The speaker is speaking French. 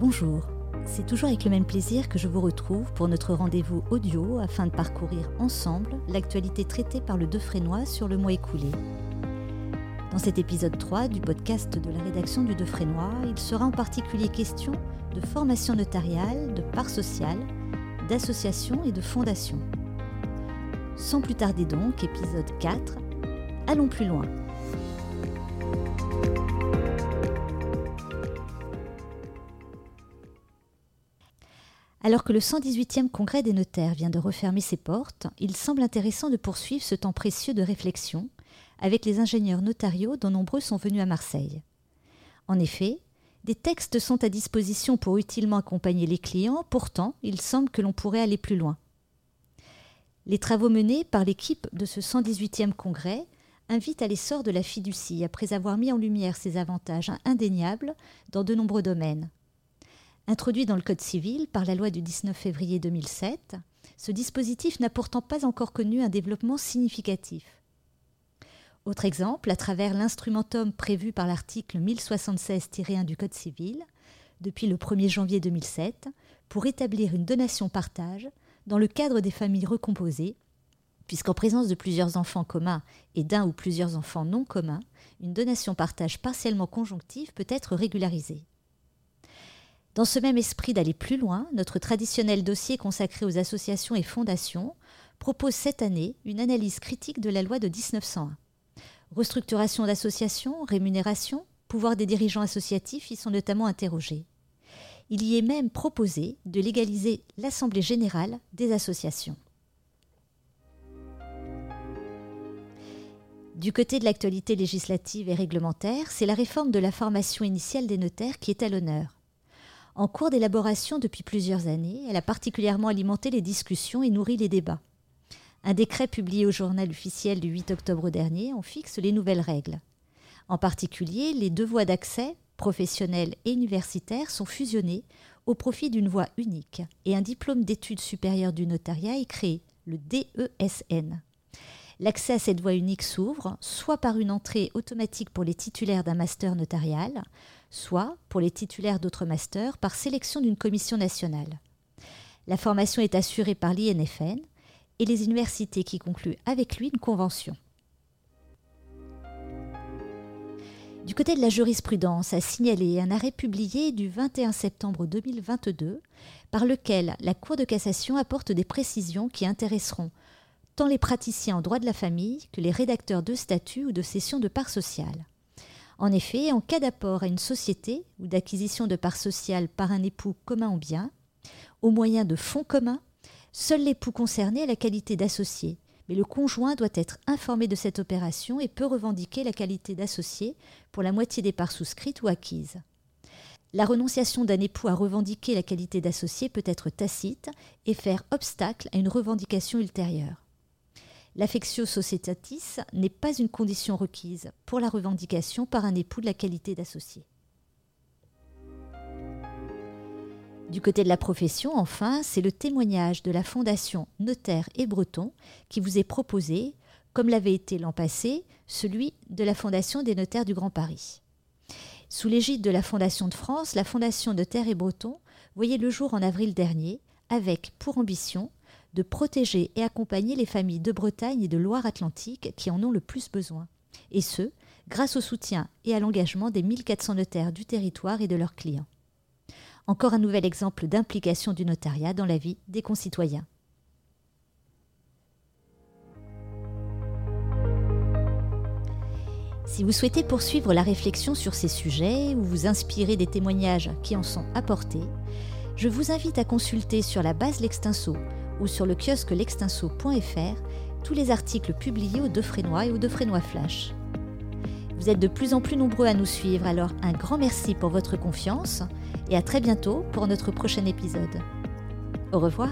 Bonjour, c'est toujours avec le même plaisir que je vous retrouve pour notre rendez-vous audio afin de parcourir ensemble l'actualité traitée par le Defrénois sur le mois écoulé. Dans cet épisode 3 du podcast de la rédaction du Defrénois, il sera en particulier question de formation notariale, de part sociale, d'association et de fondation. Sans plus tarder donc, épisode 4, allons plus loin. Alors que le 118e congrès des notaires vient de refermer ses portes, il semble intéressant de poursuivre ce temps précieux de réflexion avec les ingénieurs notariaux dont nombreux sont venus à Marseille. En effet, des textes sont à disposition pour utilement accompagner les clients, pourtant il semble que l'on pourrait aller plus loin. Les travaux menés par l'équipe de ce 118e congrès invitent à l'essor de la fiducie après avoir mis en lumière ses avantages indéniables dans de nombreux domaines. Introduit dans le Code civil par la loi du 19 février 2007, ce dispositif n'a pourtant pas encore connu un développement significatif. Autre exemple, à travers l'instrumentum prévu par l'article 1076-1 du Code civil, depuis le 1er janvier 2007, pour établir une donation-partage dans le cadre des familles recomposées, puisqu'en présence de plusieurs enfants communs et d'un ou plusieurs enfants non communs, une donation-partage partiellement conjonctive peut être régularisée. Dans ce même esprit d'aller plus loin, notre traditionnel dossier consacré aux associations et fondations propose cette année une analyse critique de la loi de 1901. Restructuration d'associations, rémunération, pouvoir des dirigeants associatifs y sont notamment interrogés. Il y est même proposé de légaliser l'Assemblée générale des associations. Du côté de l'actualité législative et réglementaire, c'est la réforme de la formation initiale des notaires qui est à l'honneur. En cours d'élaboration depuis plusieurs années, elle a particulièrement alimenté les discussions et nourri les débats. Un décret publié au journal officiel du 8 octobre dernier en fixe les nouvelles règles. En particulier, les deux voies d'accès, professionnelles et universitaires, sont fusionnées au profit d'une voie unique et un diplôme d'études supérieures du notariat est créé, le DESN. L'accès à cette voie unique s'ouvre soit par une entrée automatique pour les titulaires d'un master notarial, soit, pour les titulaires d'autres masters, par sélection d'une commission nationale. La formation est assurée par l'INFN et les universités qui concluent avec lui une convention. Du côté de la jurisprudence, a signalé un arrêt publié du 21 septembre 2022 par lequel la Cour de cassation apporte des précisions qui intéresseront tant les praticiens en droit de la famille que les rédacteurs de statut ou de cession de parts sociales. En effet, en cas d'apport à une société ou d'acquisition de parts sociales par un époux commun ou bien, au moyen de fonds communs, seul l'époux concerné a la qualité d'associé, mais le conjoint doit être informé de cette opération et peut revendiquer la qualité d'associé pour la moitié des parts souscrites ou acquises. La renonciation d'un époux à revendiquer la qualité d'associé peut être tacite et faire obstacle à une revendication ultérieure. L'affectio societatis n'est pas une condition requise pour la revendication par un époux de la qualité d'associé. Du côté de la profession, enfin, c'est le témoignage de la Fondation Notaire et Breton qui vous est proposé, comme l'avait été l'an passé celui de la Fondation des notaires du Grand Paris. Sous l'égide de la Fondation de France, la Fondation Notaire et Breton voyait le jour en avril dernier, avec pour ambition de protéger et accompagner les familles de Bretagne et de Loire-Atlantique qui en ont le plus besoin. Et ce, grâce au soutien et à l'engagement des 1400 notaires du territoire et de leurs clients. Encore un nouvel exemple d'implication du notariat dans la vie des concitoyens. Si vous souhaitez poursuivre la réflexion sur ces sujets ou vous inspirer des témoignages qui en sont apportés, je vous invite à consulter sur la base L'Extinso ou sur le kiosque l'extinso.fr tous les articles publiés au Defrénois et au Defrénois Flash. Vous êtes de plus en plus nombreux à nous suivre, alors un grand merci pour votre confiance et à très bientôt pour notre prochain épisode. Au revoir.